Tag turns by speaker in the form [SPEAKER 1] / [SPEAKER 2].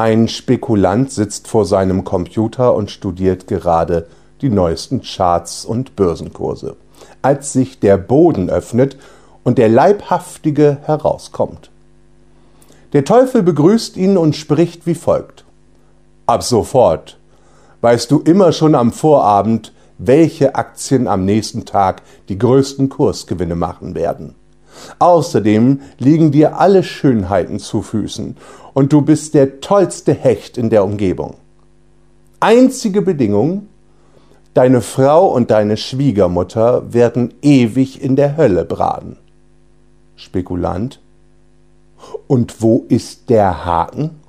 [SPEAKER 1] Ein Spekulant sitzt vor seinem Computer und studiert gerade die neuesten Charts und Börsenkurse, als sich der Boden öffnet und der Leibhaftige herauskommt. Der Teufel begrüßt ihn und spricht wie folgt. Ab sofort weißt du immer schon am Vorabend, welche Aktien am nächsten Tag die größten Kursgewinne machen werden. Außerdem liegen dir alle Schönheiten zu Füßen und du bist der tollste Hecht in der Umgebung. Einzige Bedingung, deine Frau und deine Schwiegermutter werden ewig in der Hölle braten. Spekulant. Und wo ist der Haken?